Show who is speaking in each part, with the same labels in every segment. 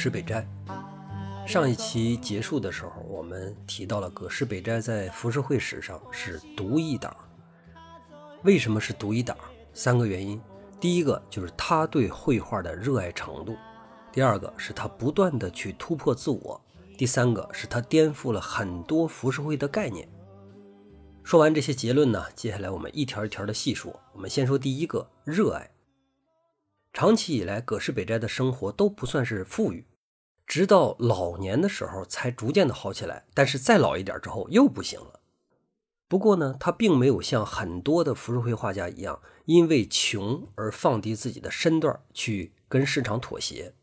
Speaker 1: 葛饰北斋。上一期结束的时候，我们提到了葛饰北斋在浮世绘史上是独一档。为什么是独一档？三个原因。第一个就是他对绘画的热爱程度；第二个是他不断的去突破自我；第三个是他颠覆了很多浮世绘的概念。说完这些结论呢，接下来我们一条一条的细说。我们先说第一个，热爱。长期以来，葛饰北斋的生活都不算是富裕。直到老年的时候才逐渐的好起来，但是再老一点之后又不行了。不过呢，他并没有像很多的浮世绘画家一样，因为穷而放低自己的身段去跟市场妥协。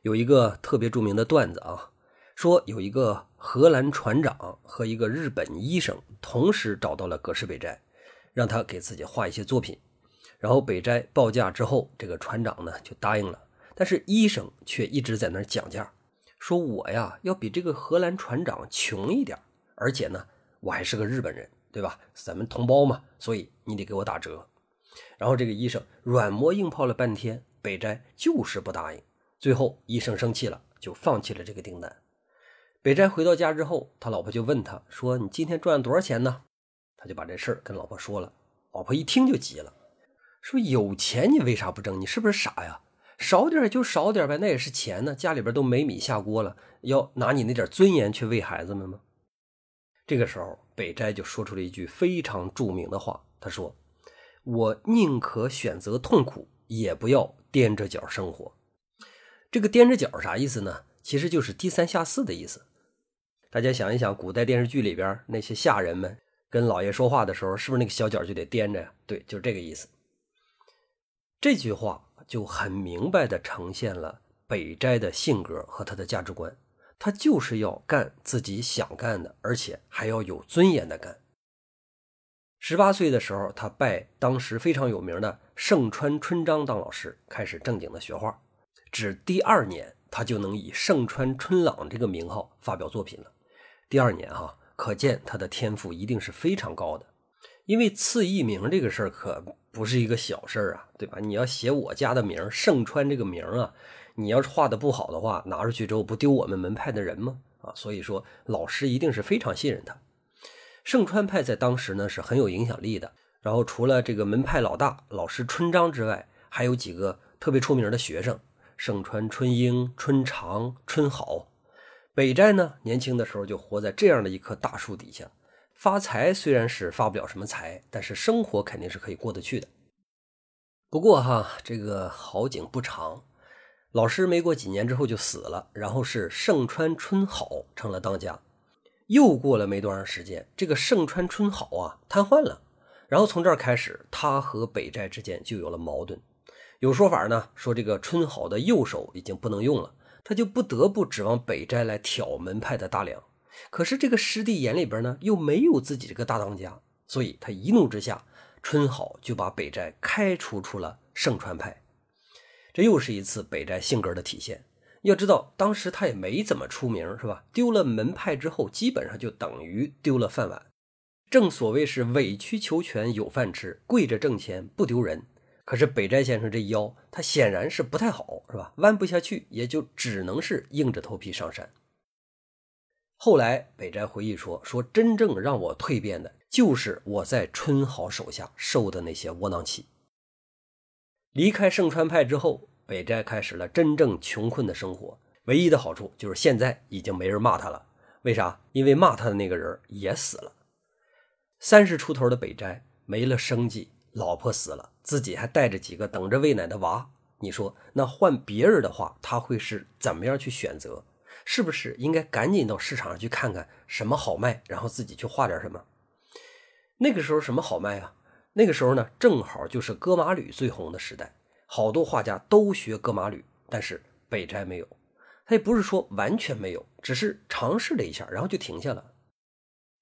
Speaker 1: 有一个特别著名的段子啊，说有一个荷兰船长和一个日本医生同时找到了葛饰北斋，让他给自己画一些作品。然后北斋报价之后，这个船长呢就答应了。但是医生却一直在那儿讲价，说我呀要比这个荷兰船长穷一点，而且呢我还是个日本人，对吧？咱们同胞嘛，所以你得给我打折。然后这个医生软磨硬泡了半天，北斋就是不答应。最后医生生气了，就放弃了这个订单。北斋回到家之后，他老婆就问他说：“你今天赚了多少钱呢？”他就把这事儿跟老婆说了。老婆一听就急了，说：“有钱你为啥不挣？你是不是傻呀？”少点就少点呗，那也是钱呢。家里边都没米下锅了，要拿你那点尊严去喂孩子们吗？这个时候，北斋就说出了一句非常著名的话，他说：“我宁可选择痛苦，也不要踮着脚生活。”这个踮着脚啥意思呢？其实就是低三下四的意思。大家想一想，古代电视剧里边那些下人们跟老爷说话的时候，是不是那个小脚就得踮着呀？对，就是这个意思。这句话。就很明白地呈现了北斋的性格和他的价值观，他就是要干自己想干的，而且还要有尊严的干。十八岁的时候，他拜当时非常有名的盛川春章当老师，开始正经的学画。只第二年，他就能以盛川春朗这个名号发表作品了。第二年哈，可见他的天赋一定是非常高的。因为赐艺名这个事儿可不是一个小事儿啊，对吧？你要写我家的名盛川这个名啊，你要是画的不好的话，拿出去之后不丢我们门派的人吗？啊，所以说老师一定是非常信任他。盛川派在当时呢是很有影响力的。然后除了这个门派老大老师春章之外，还有几个特别出名的学生：盛川春英、春长、春好。北斋呢，年轻的时候就活在这样的一棵大树底下。发财虽然是发不了什么财，但是生活肯定是可以过得去的。不过哈，这个好景不长，老师没过几年之后就死了，然后是盛川春好成了当家。又过了没多长时间，这个盛川春好啊瘫痪了，然后从这儿开始，他和北斋之间就有了矛盾。有说法呢，说这个春好的右手已经不能用了，他就不得不指望北斋来挑门派的大梁。可是这个师弟眼里边呢，又没有自己这个大当家，所以他一怒之下，春好就把北斋开除出了盛川派。这又是一次北斋性格的体现。要知道，当时他也没怎么出名，是吧？丢了门派之后，基本上就等于丢了饭碗。正所谓是委曲求全有饭吃，跪着挣钱不丢人。可是北斋先生这腰，他显然是不太好，是吧？弯不下去，也就只能是硬着头皮上山。后来，北斋回忆说：“说真正让我蜕变的，就是我在春好手下受的那些窝囊气。离开盛川派之后，北斋开始了真正穷困的生活。唯一的好处就是现在已经没人骂他了。为啥？因为骂他的那个人也死了。三十出头的北斋没了生计，老婆死了，自己还带着几个等着喂奶的娃。你说，那换别人的话，他会是怎么样去选择？”是不是应该赶紧到市场上去看看什么好卖，然后自己去画点什么？那个时候什么好卖啊？那个时候呢，正好就是戈马吕最红的时代，好多画家都学戈马吕，但是北斋没有。他也不是说完全没有，只是尝试了一下，然后就停下了。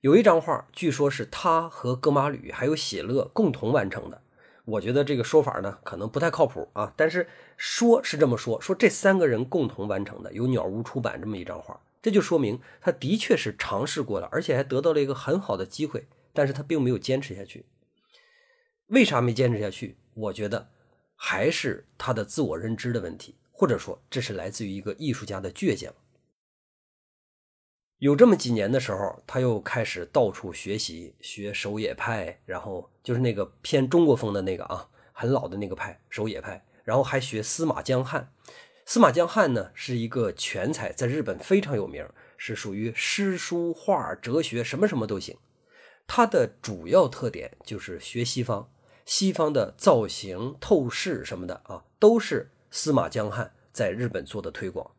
Speaker 1: 有一张画，据说是他和戈马吕还有写乐共同完成的。我觉得这个说法呢，可能不太靠谱啊。但是说是这么说，说这三个人共同完成的，由鸟屋出版这么一张画，这就说明他的确是尝试过了，而且还得到了一个很好的机会，但是他并没有坚持下去。为啥没坚持下去？我觉得还是他的自我认知的问题，或者说这是来自于一个艺术家的倔强。有这么几年的时候，他又开始到处学习，学守野派，然后就是那个偏中国风的那个啊，很老的那个派守野派，然后还学司马江汉。司马江汉呢是一个全才，在日本非常有名，是属于诗书画哲学什么什么都行。他的主要特点就是学西方，西方的造型、透视什么的啊，都是司马江汉在日本做的推广。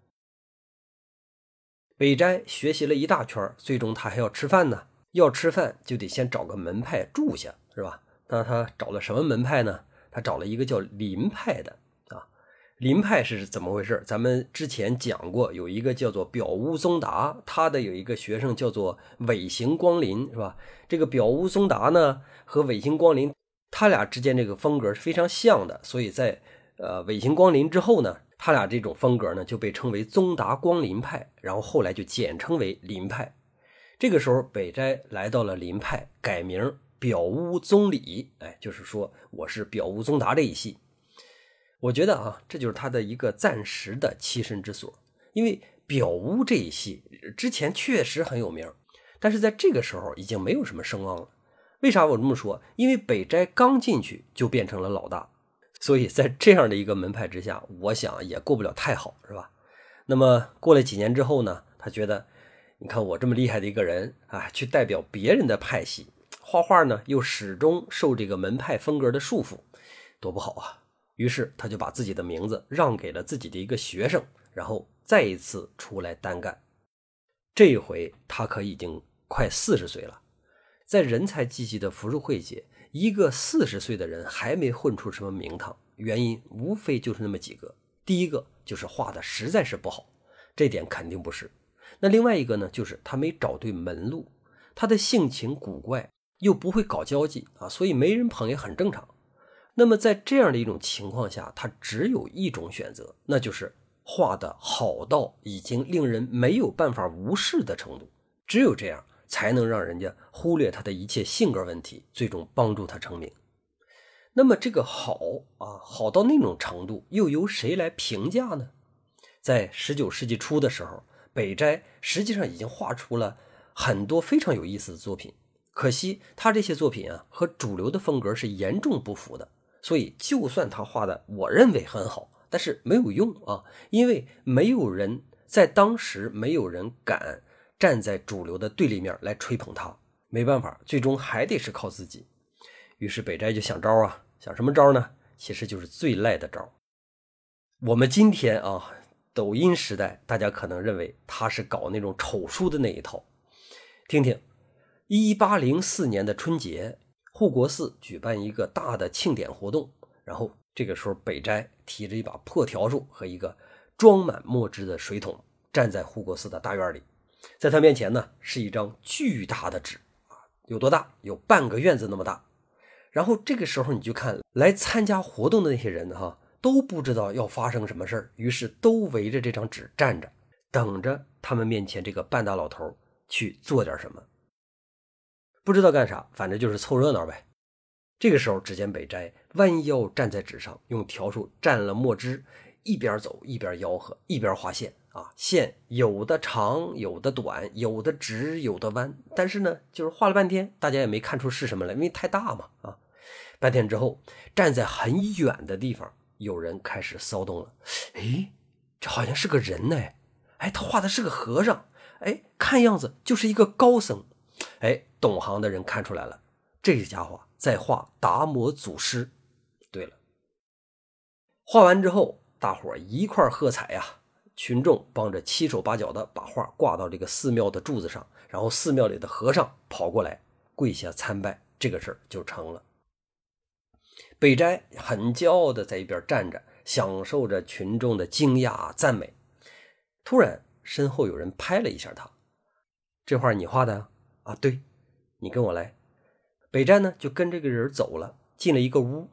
Speaker 1: 北斋学习了一大圈，最终他还要吃饭呢。要吃饭就得先找个门派住下，是吧？那他找了什么门派呢？他找了一个叫林派的啊。林派是怎么回事？咱们之前讲过，有一个叫做表屋宗达，他的有一个学生叫做尾形光临，是吧？这个表屋宗达呢和尾形光临，他俩之间这个风格是非常像的，所以在呃尾形光临之后呢。他俩这种风格呢，就被称为宗达光林派，然后后来就简称为林派。这个时候，北斋来到了林派，改名表屋宗理，哎，就是说我是表屋宗达这一系。我觉得啊，这就是他的一个暂时的栖身之所，因为表屋这一系之前确实很有名，但是在这个时候已经没有什么声望了。为啥我这么说？因为北斋刚进去就变成了老大。所以在这样的一个门派之下，我想也过不了太好，是吧？那么过了几年之后呢？他觉得，你看我这么厉害的一个人啊，去代表别人的派系画画呢，又始终受这个门派风格的束缚，多不好啊！于是他就把自己的名字让给了自己的一个学生，然后再一次出来单干。这一回他可已经快四十岁了，在人才济济的浮世绘界。一个四十岁的人还没混出什么名堂，原因无非就是那么几个。第一个就是画的实在是不好，这点肯定不是。那另外一个呢，就是他没找对门路，他的性情古怪，又不会搞交际啊，所以没人捧也很正常。那么在这样的一种情况下，他只有一种选择，那就是画的好到已经令人没有办法无视的程度，只有这样。才能让人家忽略他的一切性格问题，最终帮助他成名。那么这个好啊，好到那种程度，又由谁来评价呢？在十九世纪初的时候，北斋实际上已经画出了很多非常有意思的作品。可惜他这些作品啊，和主流的风格是严重不符的。所以，就算他画的我认为很好，但是没有用啊，因为没有人在当时没有人敢。站在主流的对立面来吹捧他，没办法，最终还得是靠自己。于是北斋就想招啊，想什么招呢？其实就是最赖的招。我们今天啊，抖音时代，大家可能认为他是搞那种丑书的那一套。听听，一八零四年的春节，护国寺举办一个大的庆典活动，然后这个时候北斋提着一把破笤帚和一个装满墨汁的水桶，站在护国寺的大院里。在他面前呢，是一张巨大的纸啊，有多大？有半个院子那么大。然后这个时候，你就看来参加活动的那些人哈，都不知道要发生什么事儿，于是都围着这张纸站着，等着他们面前这个半大老头去做点什么。不知道干啥，反正就是凑热闹呗。这个时候，只见北斋弯腰站在纸上，用笤帚蘸了墨汁，一边走一边吆喝，一边画线。啊，线有的长，有的短，有的直，有的弯，但是呢，就是画了半天，大家也没看出是什么来，因为太大嘛。啊，半天之后，站在很远的地方，有人开始骚动了。哎，这好像是个人呢。哎，他画的是个和尚。哎，看样子就是一个高僧。哎，懂行的人看出来了，这家伙在画达摩祖师。对了，画完之后，大伙一块喝彩呀。群众帮着七手八脚的把画挂到这个寺庙的柱子上，然后寺庙里的和尚跑过来跪下参拜，这个事儿就成了。北斋很骄傲的在一边站着，享受着群众的惊讶赞美。突然，身后有人拍了一下他：“这画你画的啊？”“对，你跟我来。”北斋呢就跟这个人走了，进了一个屋。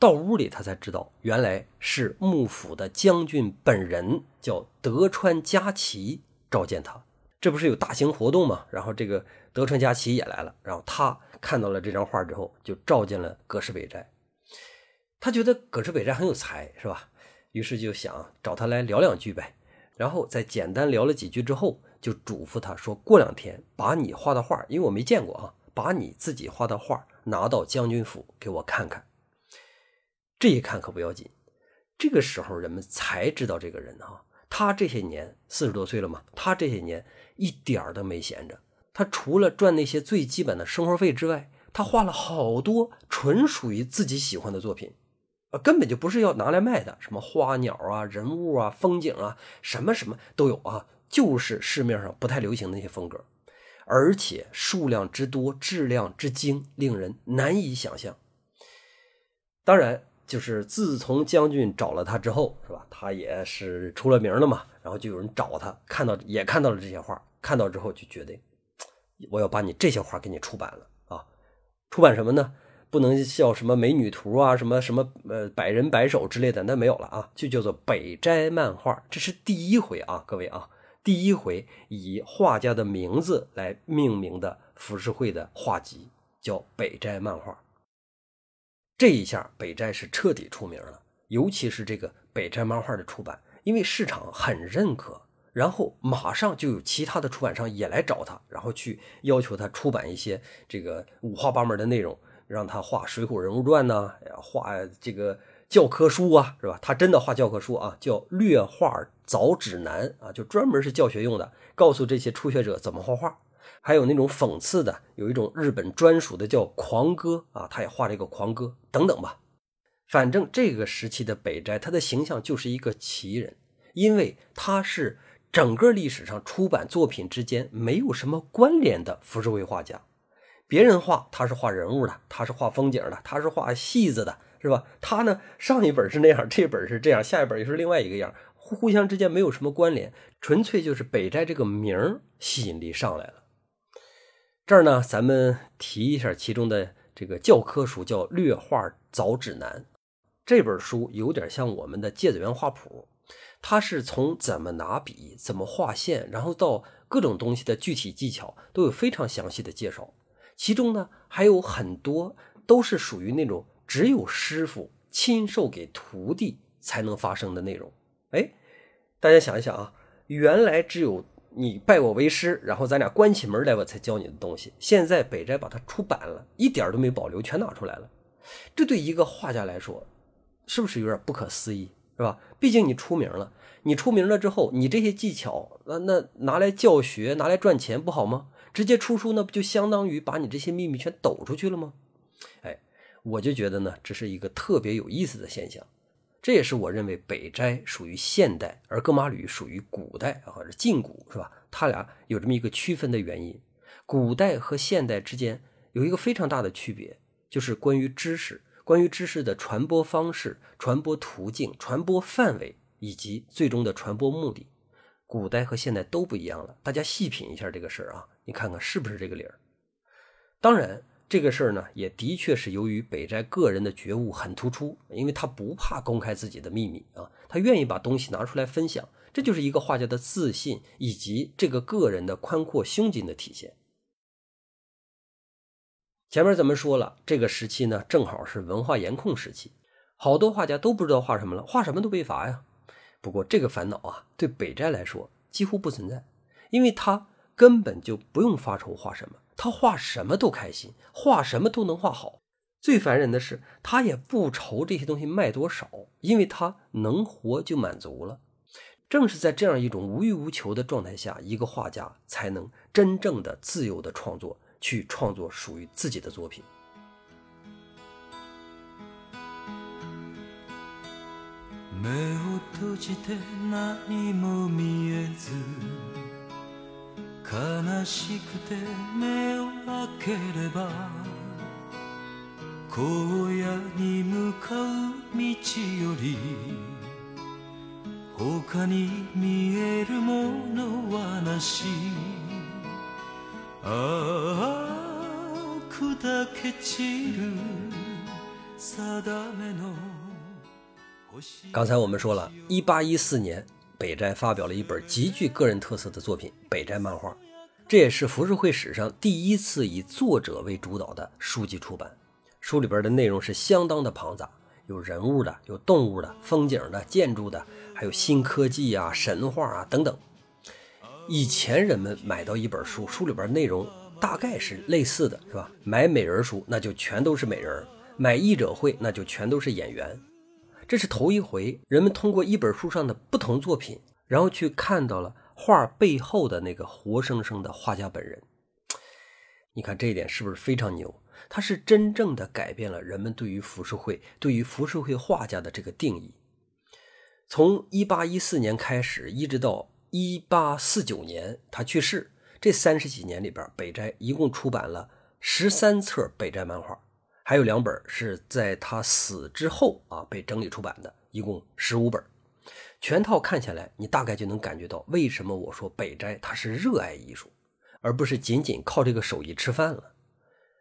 Speaker 1: 到屋里，他才知道原来是幕府的将军本人，叫德川家齐召见他。这不是有大型活动吗？然后这个德川家齐也来了，然后他看到了这张画之后，就召见了葛饰北斋。他觉得葛饰北斋很有才，是吧？于是就想找他来聊两句呗。然后在简单聊了几句之后，就嘱咐他说：“过两天把你画的画，因为我没见过啊，把你自己画的画拿到将军府给我看看。”这一看可不要紧，这个时候人们才知道这个人啊，他这些年四十多岁了嘛，他这些年一点儿都没闲着。他除了赚那些最基本的生活费之外，他画了好多纯属于自己喜欢的作品。呃，根本就不是要拿来卖的，什么花鸟啊、人物啊、风景啊，什么什么都有啊，就是市面上不太流行的那些风格，而且数量之多、质量之精，令人难以想象。当然，就是自从将军找了他之后，是吧？他也是出了名了嘛，然后就有人找他，看到也看到了这些画，看到之后就觉得，我要把你这些画给你出版了啊！出版什么呢？不能叫什么美女图啊，什么什么呃百人百首之类的，那没有了啊，就叫做北斋漫画。这是第一回啊，各位啊，第一回以画家的名字来命名的浮世绘的画集，叫北斋漫画。这一下北斋是彻底出名了，尤其是这个北斋漫画的出版，因为市场很认可，然后马上就有其他的出版商也来找他，然后去要求他出版一些这个五花八门的内容。让他画《水浒人物传》呢，画这个教科书啊，是吧？他真的画教科书啊，叫《略画早指南》啊，就专门是教学用的，告诉这些初学者怎么画画。还有那种讽刺的，有一种日本专属的叫《狂歌》啊，他也画了一个《狂歌》等等吧。反正这个时期的北斋，他的形象就是一个奇人，因为他是整个历史上出版作品之间没有什么关联的浮世绘画家。别人画他是画人物的，他是画风景的，他是画戏子的，是吧？他呢，上一本是那样，这本是这样，下一本又是另外一个样，互互相之间没有什么关联，纯粹就是北斋这个名吸引力上来了。这儿呢，咱们提一下其中的这个教科书，叫《略画早指南》。这本书有点像我们的《芥子园画谱》，它是从怎么拿笔、怎么画线，然后到各种东西的具体技巧，都有非常详细的介绍。其中呢，还有很多都是属于那种只有师傅亲授给徒弟才能发生的内容。哎，大家想一想啊，原来只有你拜我为师，然后咱俩关起门来我才教你的东西，现在北斋把它出版了，一点都没保留，全拿出来了。这对一个画家来说，是不是有点不可思议，是吧？毕竟你出名了，你出名了之后，你这些技巧，那那拿来教学，拿来赚钱，不好吗？直接出书，那不就相当于把你这些秘密全抖出去了吗？哎，我就觉得呢，这是一个特别有意思的现象。这也是我认为北斋属于现代，而戈马吕属于古代或者近古，是吧？他俩有这么一个区分的原因。古代和现代之间有一个非常大的区别，就是关于知识，关于知识的传播方式、传播途径、传播范围以及最终的传播目的。古代和现代都不一样了，大家细品一下这个事儿啊，你看看是不是这个理儿？当然，这个事儿呢，也的确是由于北斋个人的觉悟很突出，因为他不怕公开自己的秘密啊，他愿意把东西拿出来分享，这就是一个画家的自信以及这个个人的宽阔胸襟的体现。前面咱们说了，这个时期呢，正好是文化严控时期，好多画家都不知道画什么了，画什么都被罚呀。不过这个烦恼啊，对北斋来说几乎不存在，因为他根本就不用发愁画什么，他画什么都开心，画什么都能画好。最烦人的是，他也不愁这些东西卖多少，因为他能活就满足了。正是在这样一种无欲无求的状态下，一个画家才能真正的自由的创作，去创作属于自己的作品。
Speaker 2: 目を閉じて何も見えず 悲しくて目を開ければ荒野に向かう道より他に見えるものはなし ああ砕け散る定めの星
Speaker 1: 刚才我们说了，一八一四年， 北斋发表了一本极具个人特色的作品《北斋漫画》，这也是浮世绘史上第一次以作者为主导的书籍出版。书里边的内容是相当的庞杂，有人物的，有动物的，风景的，建筑的，还有新科技啊、神话啊等等。以前人们买到一本书，书里边内容大概是类似的，是吧？买美人书，那就全都是美人；买译者会，那就全都是演员。这是头一回，人们通过一本书上的不同作品，然后去看到了画背后的那个活生生的画家本人。你看这一点是不是非常牛？它是真正的改变了人们对于浮世绘、对于浮世绘画家的这个定义。从一八一四年开始，一直到一八四九年他去世，这三十几年里边，北斋一共出版了十三册北斋漫画，还有两本是在他死之后啊被整理出版的，一共十五本。全套看下来，你大概就能感觉到为什么我说北斋他是热爱艺术，而不是仅仅靠这个手艺吃饭了。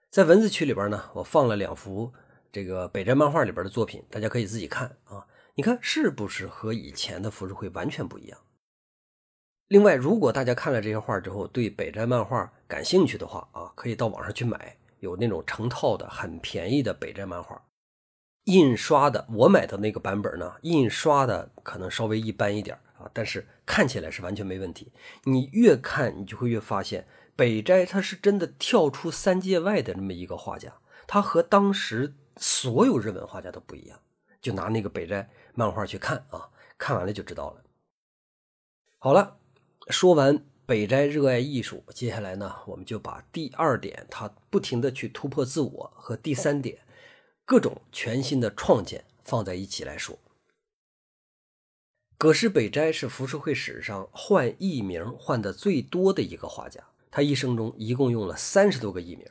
Speaker 1: 在文字区里边呢，我放了两幅这个北斋漫画里边的作品，大家可以自己看啊。你看是不是和以前的浮世绘完全不一样？另外，如果大家看了这些画之后对北斋漫画感兴趣的话啊，可以到网上去买，有那种成套的很便宜的北斋漫画。印刷的，我买的那个版本呢，印刷的可能稍微一般一点啊，但是看起来是完全没问题。你越看，你就会越发现北斋他是真的跳出三界外的这么一个画家，他和当时所有日本画家都不一样。就拿那个北斋漫画去看啊，看完了就知道了。好了，说完北斋热爱艺术，接下来呢，我们就把第二点他不停的去突破自我和第三点各种全新的创建放在一起来说。葛饰北斋是浮世绘史上换艺名换的最多的一个画家，他一生中一共用了三十多个艺名。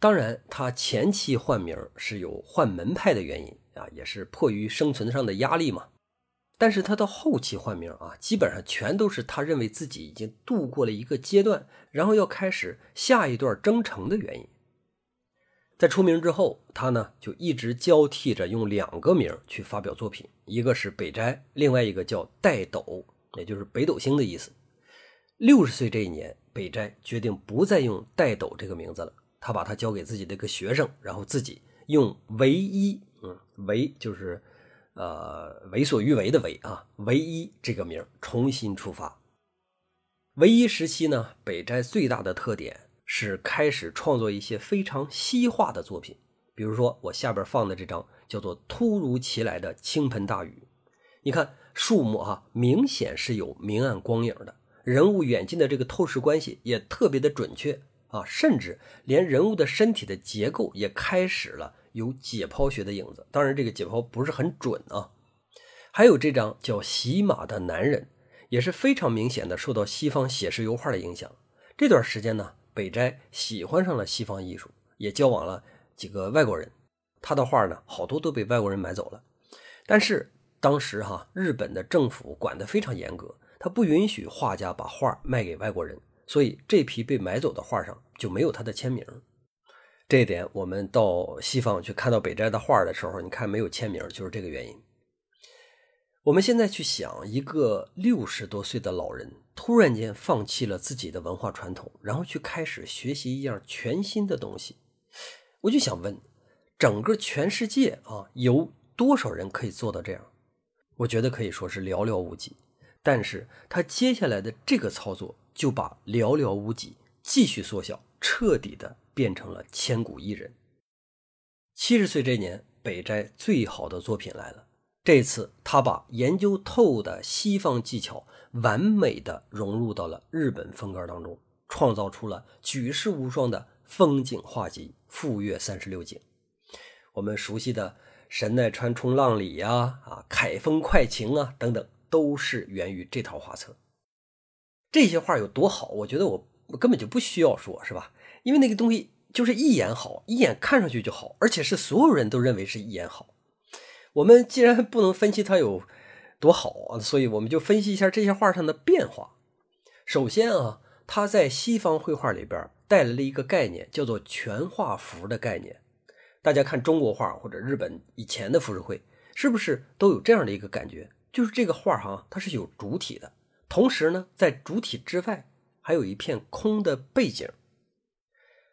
Speaker 1: 当然，他前期换名是有换门派的原因啊，也是迫于生存上的压力嘛。但是他到后期换名啊，基本上全都是他认为自己已经度过了一个阶段，然后要开始下一段征程的原因。在出名之后，他呢就一直交替着用两个名去发表作品，一个是北斋，另外一个叫戴斗，也就是北斗星的意思。六十岁这一年，北斋决定不再用戴斗这个名字了，他把它交给自己的一个学生，然后自己用唯一，嗯，唯就是呃为所欲为的为啊，唯一这个名重新出发。唯一时期呢，北斋最大的特点。是开始创作一些非常西化的作品，比如说我下边放的这张叫做《突如其来的倾盆大雨》。你看树木啊，明显是有明暗光影的，人物远近的这个透视关系也特别的准确啊，甚至连人物的身体的结构也开始了有解剖学的影子。当然，这个解剖不是很准啊。还有这张叫《洗马的男人》，也是非常明显的受到西方写实油画的影响。这段时间呢。北斋喜欢上了西方艺术，也交往了几个外国人。他的画呢，好多都被外国人买走了。但是当时哈，日本的政府管得非常严格，他不允许画家把画卖给外国人，所以这批被买走的画上就没有他的签名。这一点，我们到西方去看到北斋的画的时候，你看没有签名，就是这个原因。我们现在去想，一个六十多岁的老人突然间放弃了自己的文化传统，然后去开始学习一样全新的东西，我就想问：整个全世界啊，有多少人可以做到这样？我觉得可以说是寥寥无几。但是他接下来的这个操作，就把寥寥无几继续缩小，彻底的变成了千古一人。七十岁这年，北斋最好的作品来了。这次，他把研究透的西方技巧完美的融入到了日本风格当中，创造出了举世无双的风景画集《富岳三十六景》。我们熟悉的神奈川冲浪里呀、啊凯风快晴啊等等，都是源于这套画册。这些画有多好？我觉得我根本就不需要说，是吧？因为那个东西就是一眼好，一眼看上去就好，而且是所有人都认为是一眼好。我们既然不能分析它有多好，所以我们就分析一下这些画上的变化。首先啊，它在西方绘画里边带来了一个概念，叫做全画幅的概念。大家看中国画或者日本以前的浮世绘，是不是都有这样的一个感觉？就是这个画哈，它是有主体的，同时呢，在主体之外还有一片空的背景。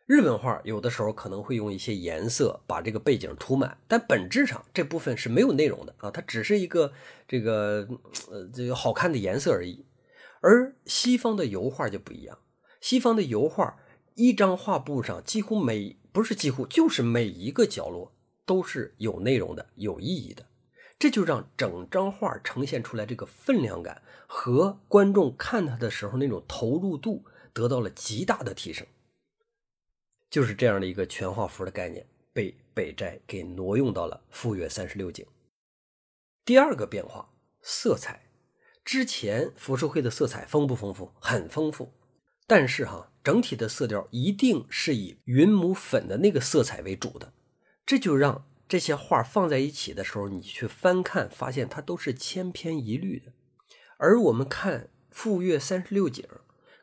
Speaker 1: 日本画有的时候可能会用一些颜色把这个背景涂满，但本质上这部分是没有内容的啊，它只是一个这个呃这个好看的颜色而已。而西方的油画就不一样，西方的油画一张画布上几乎每不是几乎就是每一个角落都是有内容的、有意义的，这就让整张画呈现出来这个分量感和观众看它的时候那种投入度得到了极大的提升。就是这样的一个全画幅的概念，被北斋给挪用到了《富岳三十六景》。第二个变化，色彩。之前浮世绘的色彩丰不丰富？很丰富，但是哈，整体的色调一定是以云母粉的那个色彩为主的，这就让这些画放在一起的时候，你去翻看，发现它都是千篇一律的。而我们看《富岳三十六景》。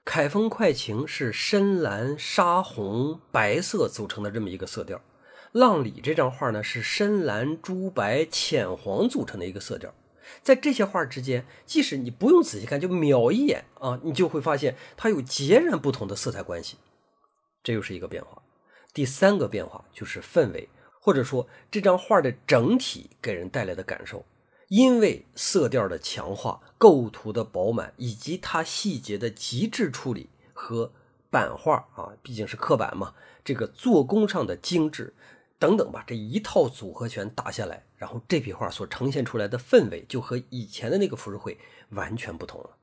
Speaker 1: 凯风快晴是深蓝、沙红、白色组成的这么一个色调，浪里这张画呢是深蓝、朱白、浅黄组成的一个色调，在这些画之间，即使你不用仔细看，就瞄一眼啊，你就会发现它有截然不同的色彩关系，这又是一个变化。第三个变化就是氛围，或者说这张画的整体给人带来的感受。因为色调的强化、构图的饱满，以及它细节的极致处理和版画啊，毕竟是刻板嘛，这个做工上的精致等等吧，这一套组合拳打下来，然后这批画所呈现出来的氛围就和以前的那个浮世绘完全不同了。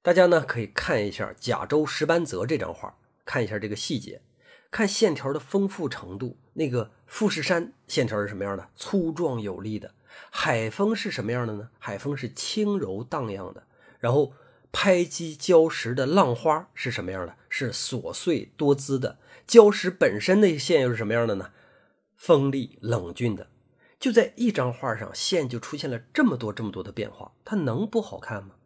Speaker 1: 大家呢可以看一下甲州石斑泽这张画，看一下这个细节，看线条的丰富程度。那个富士山线条是什么样的？粗壮有力的。海风是什么样的呢？海风是轻柔荡漾的。然后拍击礁石的浪花是什么样的？是琐碎多姿的。礁石本身的线又是什么样的呢？锋利冷峻的。就在一张画上，线就出现了这么多这么多的变化，它能不好看吗？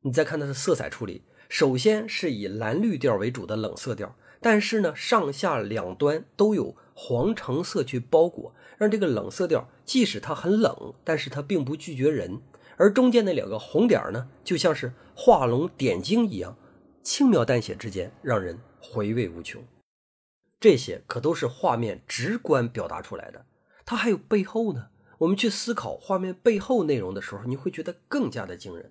Speaker 1: 你再看它的色彩处理，首先是以蓝绿调为主的冷色调，但是呢，上下两端都有黄橙色去包裹。让这个冷色调，即使它很冷，但是它并不拒绝人。而中间那两个红点呢，就像是画龙点睛一样，轻描淡写之间，让人回味无穷。这些可都是画面直观表达出来的，它还有背后呢。我们去思考画面背后内容的时候，你会觉得更加的惊人。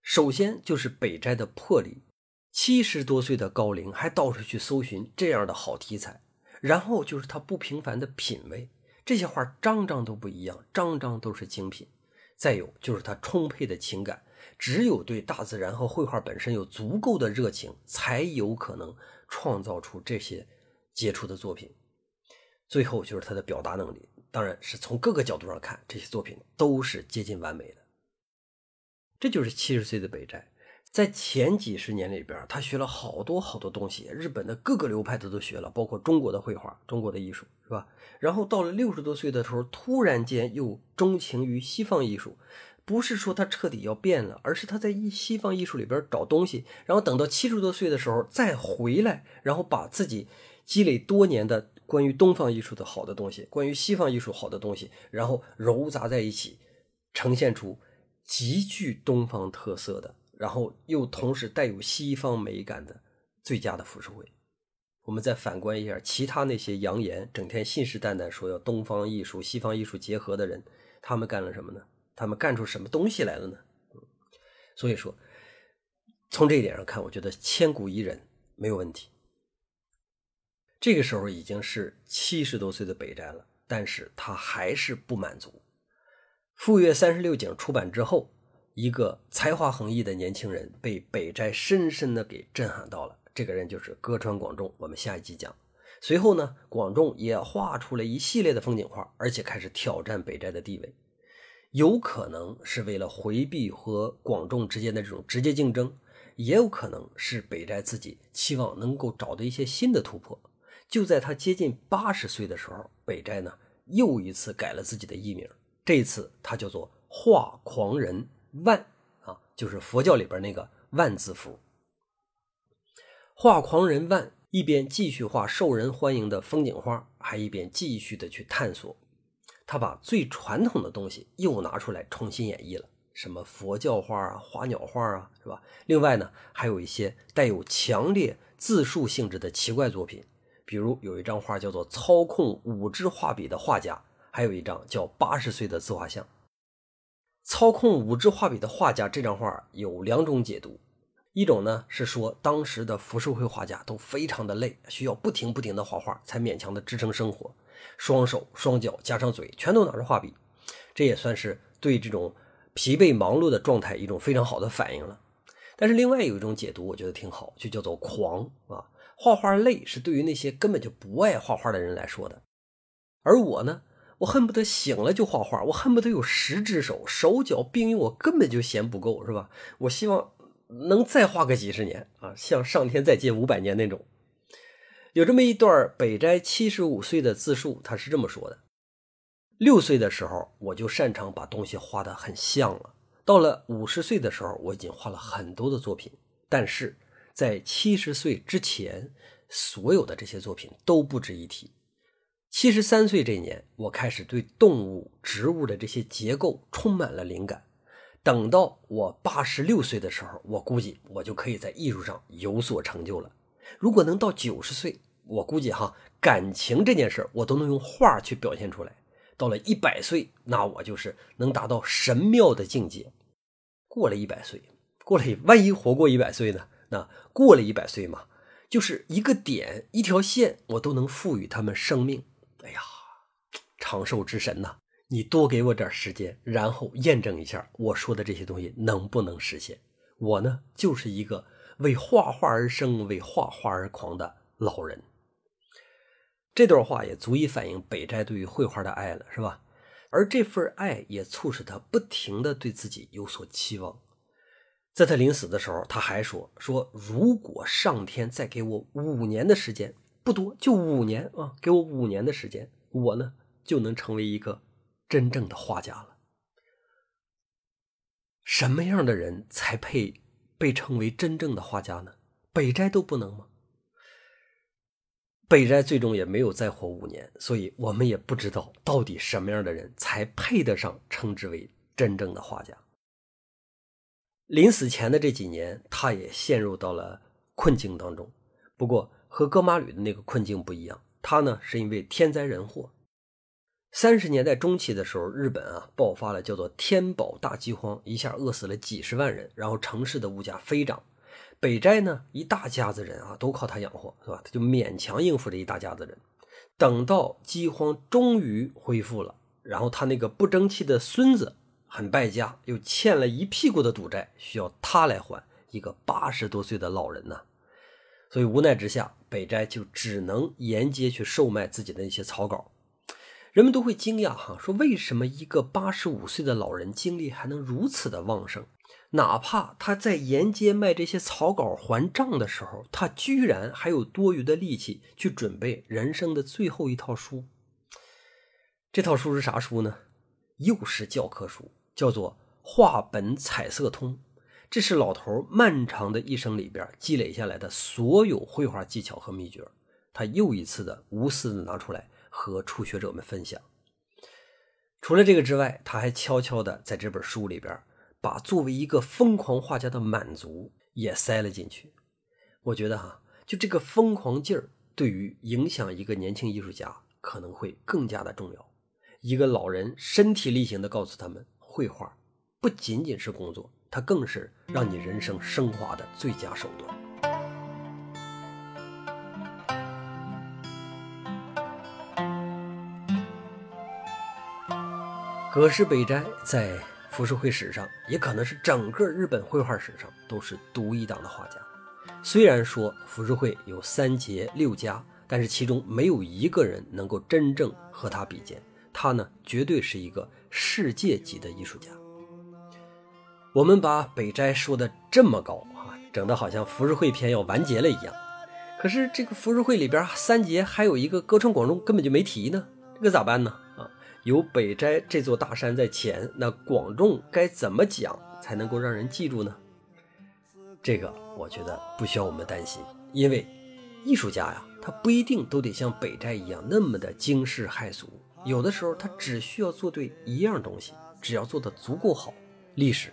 Speaker 1: 首先就是北斋的魄力，七十多岁的高龄还到处去搜寻这样的好题材，然后就是他不平凡的品味。这些画张张都不一样，张张都是精品。再有就是他充沛的情感，只有对大自然和绘画本身有足够的热情，才有可能创造出这些杰出的作品。最后就是他的表达能力，当然是从各个角度上看，这些作品都是接近完美的。这就是七十岁的北斋。在前几十年里边，他学了好多好多东西，日本的各个流派他都学了，包括中国的绘画、中国的艺术，是吧？然后到了六十多岁的时候，突然间又钟情于西方艺术，不是说他彻底要变了，而是他在西方艺术里边找东西，然后等到七十多岁的时候再回来，然后把自己积累多年的关于东方艺术的好的东西，关于西方艺术好的东西，然后揉杂在一起，呈现出极具东方特色的。然后又同时带有西方美感的最佳的浮世绘，我们再反观一下其他那些扬言整天信誓旦旦说要东方艺术、西方艺术结合的人，他们干了什么呢？他们干出什么东西来了呢？所以说，从这一点上看，我觉得千古一人没有问题。这个时候已经是七十多岁的北斋了，但是他还是不满足。《富岳三十六景》出版之后。一个才华横溢的年轻人被北斋深深的给震撼到了。这个人就是歌川广重。我们下一集讲。随后呢，广重也画出了一系列的风景画，而且开始挑战北斋的地位。有可能是为了回避和广重之间的这种直接竞争，也有可能是北斋自己期望能够找到一些新的突破。就在他接近八十岁的时候，北斋呢又一次改了自己的艺名，这次他叫做画狂人。万啊，就是佛教里边那个万字符。画狂人万一边继续画受人欢迎的风景画，还一边继续的去探索。他把最传统的东西又拿出来重新演绎了，什么佛教画啊、花鸟画啊，是吧？另外呢，还有一些带有强烈自述性质的奇怪作品，比如有一张画叫做“操控五支画笔的画家”，还有一张叫“八十岁的自画像”。操控五支画笔的画家这张画有两种解读。一种呢是说，当时的浮世绘画家都非常的累，需要不停不停的画画，才勉强的支撑生活，双手双脚加上嘴，全都拿着画笔，这也算是对这种疲惫忙碌的状态一种非常好的反应了。但是另外有一种解读，我觉得挺好，就叫做狂啊，画画累是对于那些根本就不爱画画的人来说的，而我呢，我恨不得醒了就画画，我恨不得有十只手，手脚并用，我根本就嫌不够，是吧？我希望。能再画个几十年啊，向上天再借五百年那种。有这么一段北斋七十五岁的自述，他是这么说的：六岁的时候，我就擅长把东西画得很像了。到了五十岁的时候，我已经画了很多的作品。但是在七十岁之前，所有的这些作品都不值一提。七十三岁这年，我开始对动物、植物的这些结构充满了灵感。等到我八十六岁的时候，我估计我就可以在艺术上有所成就了。如果能到九十岁，我估计哈感情这件事我都能用画去表现出来。到了一百岁，那我就是能达到神妙的境界。过了一百岁，过了万一活过一百岁呢？那过了一百岁嘛，就是一个点一条线，我都能赋予他们生命。哎呀，长寿之神呐！你多给我点时间，然后验证一下我说的这些东西能不能实现。我呢，就是一个为画画而生、为画画而狂的老人。这段话也足以反映北斋对于绘画的爱了，是吧？而这份爱也促使他不停的对自己有所期望。在他临死的时候，他还说：“说如果上天再给我五年的时间，不多，就五年啊，给我五年的时间，我呢就能成为一个。”真正的画家了。什么样的人才配被称为真正的画家呢？北斋都不能吗？北斋最终也没有再活五年，所以我们也不知道到底什么样的人才配得上称之为真正的画家。临死前的这几年，他也陷入到了困境当中。不过和戈马吕的那个困境不一样，他呢是因为天灾人祸。三十年代中期的时候，日本啊爆发了叫做天宝大饥荒，一下饿死了几十万人，然后城市的物价飞涨。北斋呢一大家子人啊都靠他养活，是吧？他就勉强应付这一大家子人。等到饥荒终于恢复了，然后他那个不争气的孙子很败家，又欠了一屁股的赌债，需要他来还。一个八十多岁的老人呢，所以无奈之下，北斋就只能沿街去售卖自己的一些草稿。人们都会惊讶哈，说为什么一个八十五岁的老人精力还能如此的旺盛？哪怕他在沿街卖这些草稿还账的时候，他居然还有多余的力气去准备人生的最后一套书。这套书是啥书呢？又是教科书，叫做《画本彩色通》。这是老头漫长的一生里边积累下来的所有绘画技巧和秘诀，他又一次的无私的拿出来。和初学者们分享。除了这个之外，他还悄悄的在这本书里边，把作为一个疯狂画家的满足也塞了进去。我觉得哈，就这个疯狂劲儿，对于影响一个年轻艺术家可能会更加的重要。一个老人身体力行的告诉他们，绘画不仅仅是工作，它更是让你人生升华的最佳手段。葛饰北斋在浮世绘史上，也可能是整个日本绘画史上都是独一档的画家。虽然说浮世绘有三杰六家，但是其中没有一个人能够真正和他比肩。他呢，绝对是一个世界级的艺术家。我们把北斋说的这么高啊，整的好像浮世绘篇要完结了一样。可是这个浮世绘里边三杰还有一个歌川广重根本就没提呢，这个咋办呢？啊有北斋这座大山在前，那广众该怎么讲才能够让人记住呢？这个我觉得不需要我们担心，因为艺术家呀，他不一定都得像北斋一样那么的惊世骇俗，有的时候他只需要做对一样东西，只要做得足够好，历史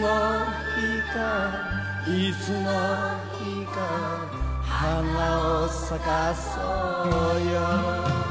Speaker 3: の日かいつの日か花を咲かそうよ。